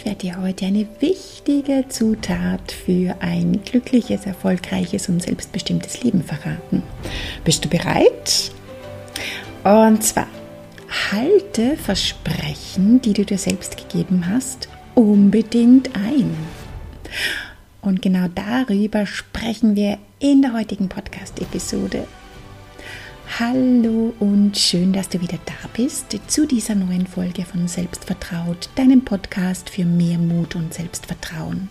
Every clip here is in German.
Ich werde dir heute eine wichtige Zutat für ein glückliches, erfolgreiches und selbstbestimmtes Leben verraten. Bist du bereit? Und zwar, halte Versprechen, die du dir selbst gegeben hast, unbedingt ein. Und genau darüber sprechen wir in der heutigen Podcast-Episode. Hallo und schön, dass du wieder da bist zu dieser neuen Folge von Selbstvertraut, deinem Podcast für mehr Mut und Selbstvertrauen.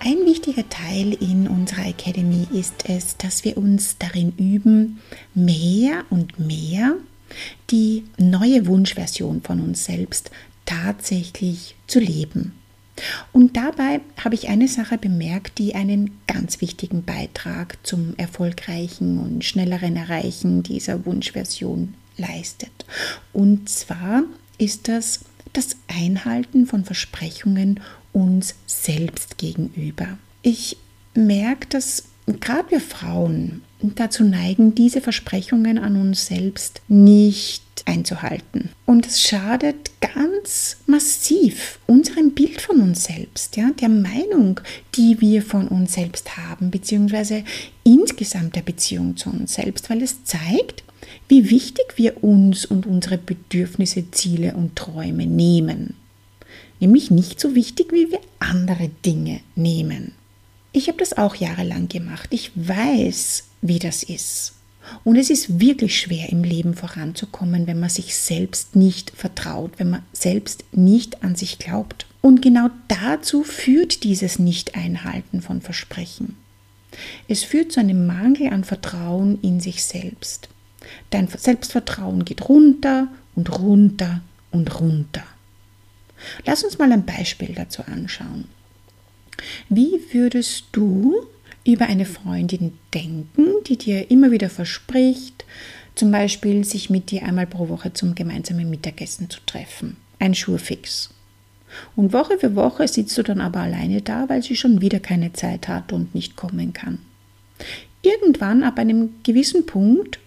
Ein wichtiger Teil in unserer Academy ist es, dass wir uns darin üben, mehr und mehr die neue Wunschversion von uns selbst tatsächlich zu leben. Und dabei habe ich eine Sache bemerkt, die einen ganz wichtigen Beitrag zum erfolgreichen und schnelleren Erreichen dieser Wunschversion leistet. Und zwar ist das das Einhalten von Versprechungen uns selbst gegenüber. Ich merke, dass gerade wir Frauen dazu neigen, diese Versprechungen an uns selbst nicht einzuhalten. Und es schadet ganz massiv unserem Bild von uns selbst, ja, der Meinung, die wir von uns selbst haben, beziehungsweise insgesamt der Beziehung zu uns selbst, weil es zeigt, wie wichtig wir uns und unsere Bedürfnisse, Ziele und Träume nehmen nämlich nicht so wichtig, wie wir andere Dinge nehmen. Ich habe das auch jahrelang gemacht. Ich weiß, wie das ist. Und es ist wirklich schwer im Leben voranzukommen, wenn man sich selbst nicht vertraut, wenn man selbst nicht an sich glaubt. Und genau dazu führt dieses Nicht-Einhalten von Versprechen. Es führt zu einem Mangel an Vertrauen in sich selbst. Dein Selbstvertrauen geht runter und runter und runter. Lass uns mal ein Beispiel dazu anschauen. Wie würdest du über eine Freundin denken, die dir immer wieder verspricht, zum Beispiel sich mit dir einmal pro Woche zum gemeinsamen Mittagessen zu treffen? Ein Schurfix. Und Woche für Woche sitzt du dann aber alleine da, weil sie schon wieder keine Zeit hat und nicht kommen kann. Irgendwann ab einem gewissen Punkt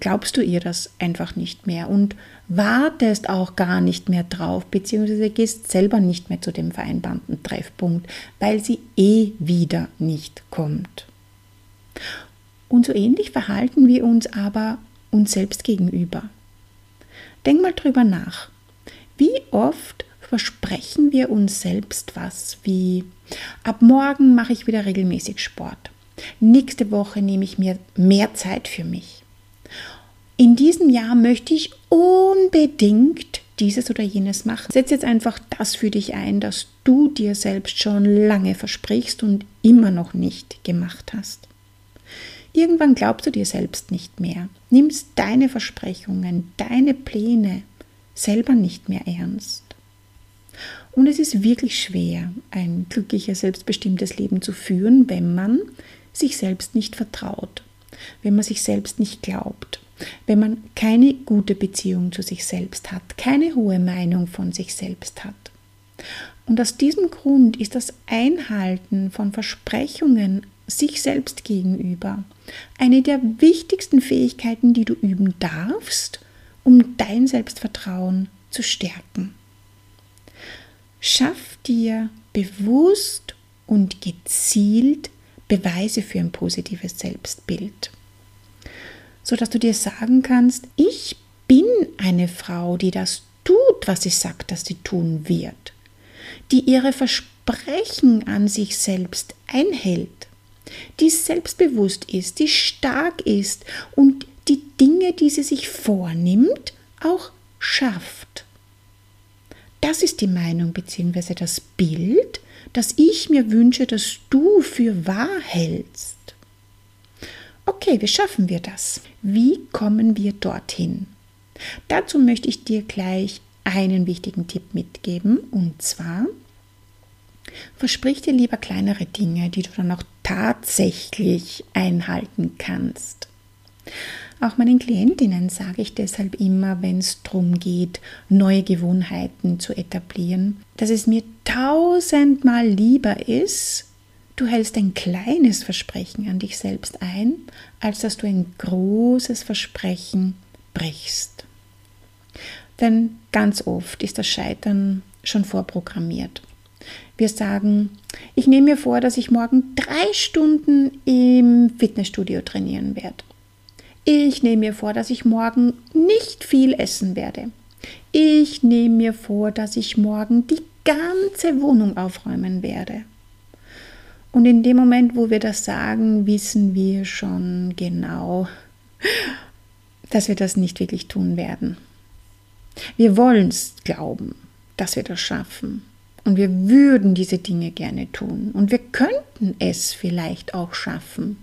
glaubst du ihr das einfach nicht mehr und wartest auch gar nicht mehr drauf, beziehungsweise gehst selber nicht mehr zu dem vereinbarten Treffpunkt, weil sie eh wieder nicht kommt. Und so ähnlich verhalten wir uns aber uns selbst gegenüber. Denk mal drüber nach. Wie oft versprechen wir uns selbst was wie ab morgen mache ich wieder regelmäßig Sport. Nächste Woche nehme ich mir mehr Zeit für mich in diesem Jahr möchte ich unbedingt dieses oder jenes machen. Setz jetzt einfach das für dich ein, das du dir selbst schon lange versprichst und immer noch nicht gemacht hast. Irgendwann glaubst du dir selbst nicht mehr, nimmst deine Versprechungen, deine Pläne selber nicht mehr ernst. Und es ist wirklich schwer, ein glückliches, selbstbestimmtes Leben zu führen, wenn man sich selbst nicht vertraut, wenn man sich selbst nicht glaubt, wenn man keine gute Beziehung zu sich selbst hat, keine hohe Meinung von sich selbst hat. Und aus diesem Grund ist das Einhalten von Versprechungen sich selbst gegenüber eine der wichtigsten Fähigkeiten, die du üben darfst, um dein Selbstvertrauen zu stärken. Schaff dir bewusst und gezielt Beweise für ein positives Selbstbild sodass du dir sagen kannst, ich bin eine Frau, die das tut, was sie sagt, dass sie tun wird, die ihre Versprechen an sich selbst einhält, die selbstbewusst ist, die stark ist und die Dinge, die sie sich vornimmt, auch schafft. Das ist die Meinung bzw. das Bild, das ich mir wünsche, dass du für wahr hältst. Okay, wie schaffen wir das? Wie kommen wir dorthin? Dazu möchte ich dir gleich einen wichtigen Tipp mitgeben und zwar versprich dir lieber kleinere Dinge, die du dann auch tatsächlich einhalten kannst. Auch meinen Klientinnen sage ich deshalb immer, wenn es darum geht, neue Gewohnheiten zu etablieren, dass es mir tausendmal lieber ist, du hältst ein kleines Versprechen an dich selbst ein, als dass du ein großes Versprechen brichst. Denn ganz oft ist das Scheitern schon vorprogrammiert. Wir sagen, ich nehme mir vor, dass ich morgen drei Stunden im Fitnessstudio trainieren werde. Ich nehme mir vor, dass ich morgen nicht viel essen werde. Ich nehme mir vor, dass ich morgen die ganze Wohnung aufräumen werde. Und in dem Moment, wo wir das sagen, wissen wir schon genau, dass wir das nicht wirklich tun werden. Wir wollen es glauben, dass wir das schaffen. Und wir würden diese Dinge gerne tun. Und wir könnten es vielleicht auch schaffen.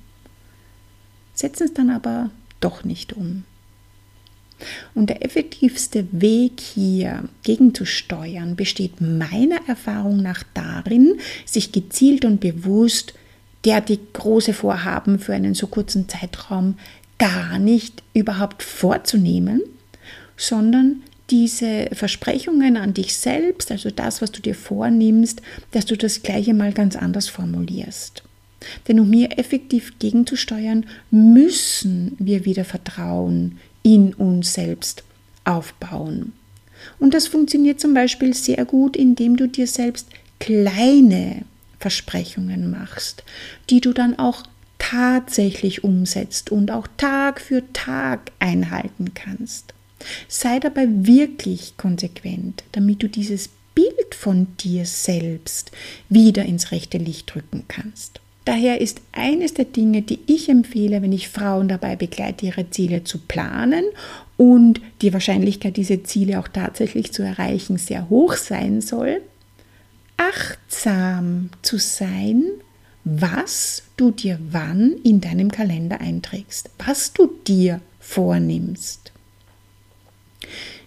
Setzen es dann aber doch nicht um. Und der effektivste Weg hier gegenzusteuern besteht meiner Erfahrung nach darin, sich gezielt und bewusst derartig große Vorhaben für einen so kurzen Zeitraum gar nicht überhaupt vorzunehmen, sondern diese Versprechungen an dich selbst, also das, was du dir vornimmst, dass du das gleiche mal ganz anders formulierst. Denn um hier effektiv gegenzusteuern, müssen wir wieder Vertrauen in uns selbst aufbauen. Und das funktioniert zum Beispiel sehr gut, indem du dir selbst kleine Versprechungen machst, die du dann auch tatsächlich umsetzt und auch Tag für Tag einhalten kannst. Sei dabei wirklich konsequent, damit du dieses Bild von dir selbst wieder ins rechte Licht drücken kannst. Daher ist eines der Dinge, die ich empfehle, wenn ich Frauen dabei begleite, ihre Ziele zu planen und die Wahrscheinlichkeit, diese Ziele auch tatsächlich zu erreichen, sehr hoch sein soll, achtsam zu sein, was du dir wann in deinem Kalender einträgst, was du dir vornimmst.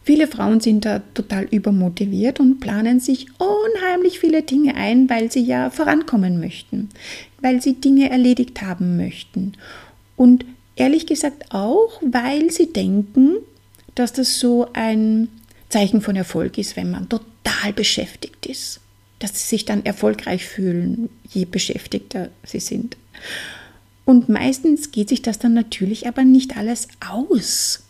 Viele Frauen sind da total übermotiviert und planen sich unheimlich viele Dinge ein, weil sie ja vorankommen möchten, weil sie Dinge erledigt haben möchten. Und ehrlich gesagt auch, weil sie denken, dass das so ein Zeichen von Erfolg ist, wenn man total beschäftigt ist. Dass sie sich dann erfolgreich fühlen, je beschäftigter sie sind. Und meistens geht sich das dann natürlich aber nicht alles aus.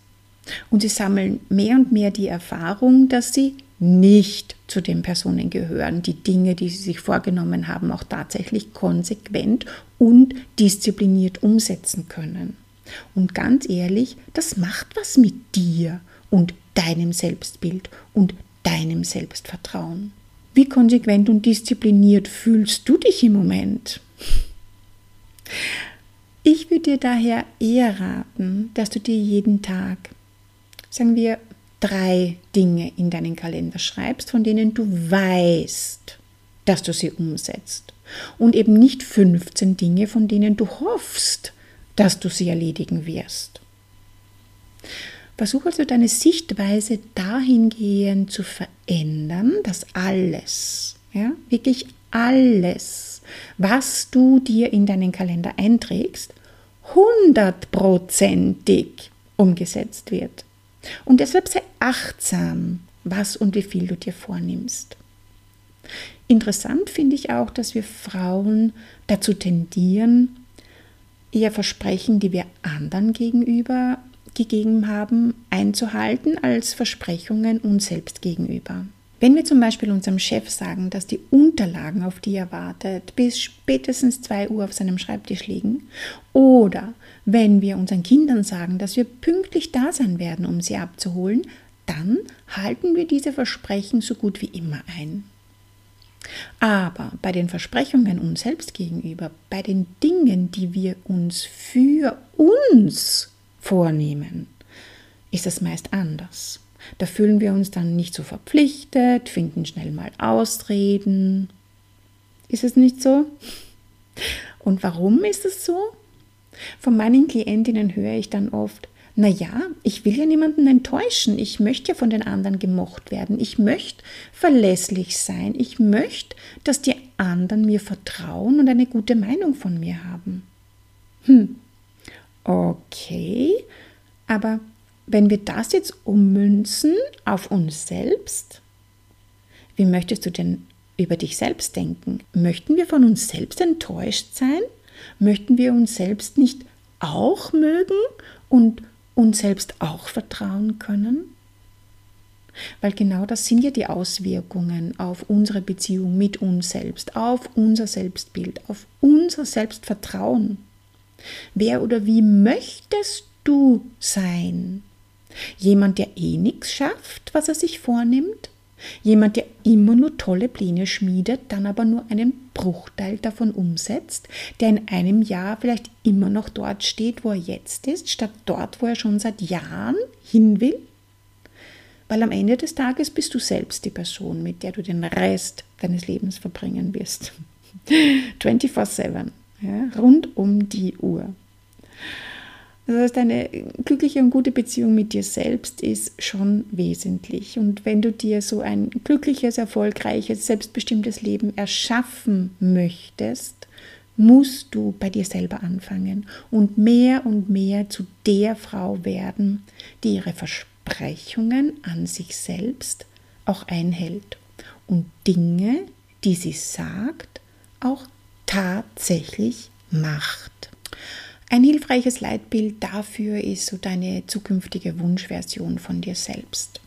Und sie sammeln mehr und mehr die Erfahrung, dass sie nicht zu den Personen gehören, die Dinge, die sie sich vorgenommen haben, auch tatsächlich konsequent und diszipliniert umsetzen können. Und ganz ehrlich, das macht was mit dir und deinem Selbstbild und deinem Selbstvertrauen. Wie konsequent und diszipliniert fühlst du dich im Moment? Ich würde dir daher eher raten, dass du dir jeden Tag sagen wir, drei Dinge in deinen Kalender schreibst, von denen du weißt, dass du sie umsetzt. Und eben nicht 15 Dinge, von denen du hoffst, dass du sie erledigen wirst. Versuch also deine Sichtweise dahingehend zu verändern, dass alles, ja, wirklich alles, was du dir in deinen Kalender einträgst, hundertprozentig umgesetzt wird. Und deshalb sei achtsam, was und wie viel du dir vornimmst. Interessant finde ich auch, dass wir Frauen dazu tendieren, eher Versprechen, die wir anderen gegenüber gegeben haben, einzuhalten, als Versprechungen uns selbst gegenüber. Wenn wir zum Beispiel unserem Chef sagen, dass die Unterlagen, auf die er wartet, bis spätestens 2 Uhr auf seinem Schreibtisch liegen, oder wenn wir unseren Kindern sagen, dass wir pünktlich da sein werden, um sie abzuholen, dann halten wir diese Versprechen so gut wie immer ein. Aber bei den Versprechungen uns selbst gegenüber, bei den Dingen, die wir uns für uns vornehmen, ist es meist anders. Da fühlen wir uns dann nicht so verpflichtet, finden schnell mal Ausreden. Ist es nicht so? Und warum ist es so? Von meinen Klientinnen höre ich dann oft, naja, ich will ja niemanden enttäuschen. Ich möchte ja von den anderen gemocht werden. Ich möchte verlässlich sein. Ich möchte, dass die anderen mir vertrauen und eine gute Meinung von mir haben. Hm, okay, aber wenn wir das jetzt ummünzen auf uns selbst, wie möchtest du denn über dich selbst denken? Möchten wir von uns selbst enttäuscht sein? Möchten wir uns selbst nicht auch mögen und uns selbst auch vertrauen können? Weil genau das sind ja die Auswirkungen auf unsere Beziehung mit uns selbst, auf unser Selbstbild, auf unser Selbstvertrauen. Wer oder wie möchtest du sein? Jemand, der eh nichts schafft, was er sich vornimmt? Jemand, der immer nur tolle Pläne schmiedet, dann aber nur einen Bruchteil davon umsetzt, der in einem Jahr vielleicht immer noch dort steht, wo er jetzt ist, statt dort, wo er schon seit Jahren hin will? Weil am Ende des Tages bist du selbst die Person, mit der du den Rest deines Lebens verbringen wirst. 24-7, ja, rund um die Uhr. Das heißt, eine glückliche und gute Beziehung mit dir selbst ist schon wesentlich. Und wenn du dir so ein glückliches, erfolgreiches, selbstbestimmtes Leben erschaffen möchtest, musst du bei dir selber anfangen und mehr und mehr zu der Frau werden, die ihre Versprechungen an sich selbst auch einhält und Dinge, die sie sagt, auch tatsächlich macht. Ein hilfreiches Leitbild dafür ist so deine zukünftige Wunschversion von dir selbst.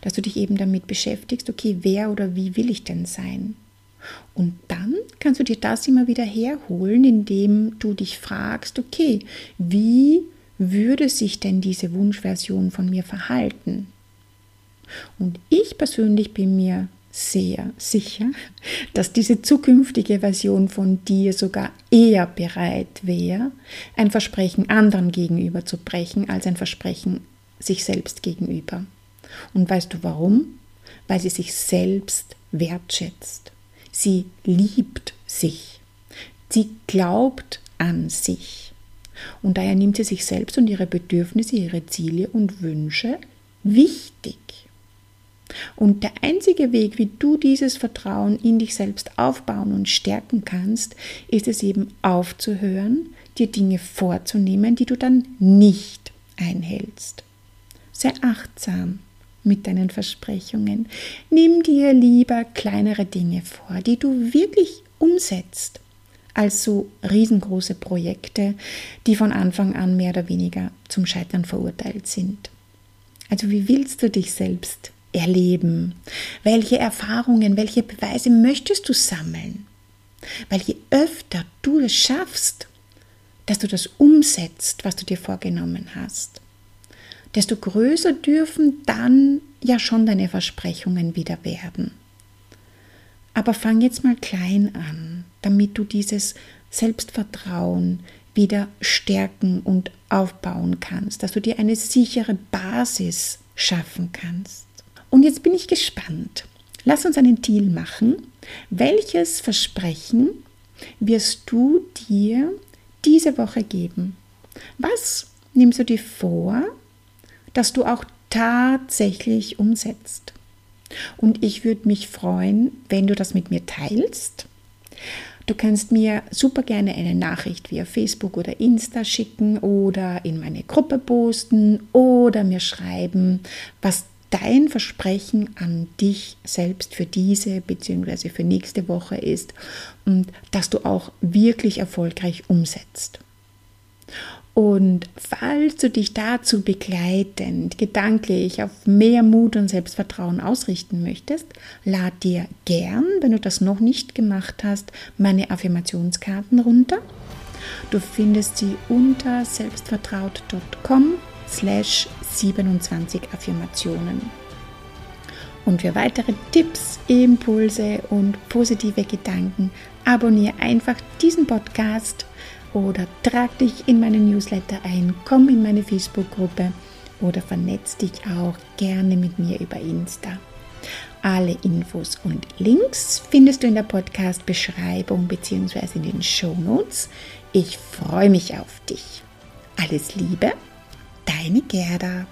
Dass du dich eben damit beschäftigst, okay, wer oder wie will ich denn sein? Und dann kannst du dir das immer wieder herholen, indem du dich fragst, okay, wie würde sich denn diese Wunschversion von mir verhalten? Und ich persönlich bin mir sehr sicher, dass diese zukünftige Version von dir sogar eher bereit wäre, ein Versprechen anderen gegenüber zu brechen, als ein Versprechen sich selbst gegenüber. Und weißt du warum? Weil sie sich selbst wertschätzt. Sie liebt sich. Sie glaubt an sich. Und daher nimmt sie sich selbst und ihre Bedürfnisse, ihre Ziele und Wünsche wichtig. Und der einzige Weg, wie du dieses Vertrauen in dich selbst aufbauen und stärken kannst, ist es eben aufzuhören, dir Dinge vorzunehmen, die du dann nicht einhältst. Sei achtsam mit deinen Versprechungen. Nimm dir lieber kleinere Dinge vor, die du wirklich umsetzt, als so riesengroße Projekte, die von Anfang an mehr oder weniger zum Scheitern verurteilt sind. Also wie willst du dich selbst erleben? Welche Erfahrungen, welche Beweise möchtest du sammeln? Weil je öfter du es schaffst, dass du das umsetzt, was du dir vorgenommen hast, desto größer dürfen dann ja schon deine Versprechungen wieder werden. Aber fang jetzt mal klein an, damit du dieses Selbstvertrauen wieder stärken und aufbauen kannst, dass du dir eine sichere Basis schaffen kannst. Und jetzt bin ich gespannt. Lass uns einen Deal machen. Welches Versprechen wirst du dir diese Woche geben? Was nimmst du dir vor, dass du auch tatsächlich umsetzt? Und ich würde mich freuen, wenn du das mit mir teilst. Du kannst mir super gerne eine Nachricht via Facebook oder Insta schicken oder in meine Gruppe posten oder mir schreiben, was dein Versprechen an dich selbst für diese bzw. für nächste Woche ist und dass du auch wirklich erfolgreich umsetzt. Und falls du dich dazu begleitend, gedanklich auf mehr Mut und Selbstvertrauen ausrichten möchtest, lad dir gern, wenn du das noch nicht gemacht hast, meine Affirmationskarten runter. Du findest sie unter selbstvertraut.com slash 27 Affirmationen. Und für weitere Tipps, Impulse und positive Gedanken abonniere einfach diesen Podcast oder trag dich in meinen Newsletter ein, komm in meine Facebook-Gruppe oder vernetz dich auch gerne mit mir über Insta. Alle Infos und Links findest du in der Podcast-Beschreibung bzw. in den Show Notes. Ich freue mich auf dich. Alles Liebe Deine Gerda.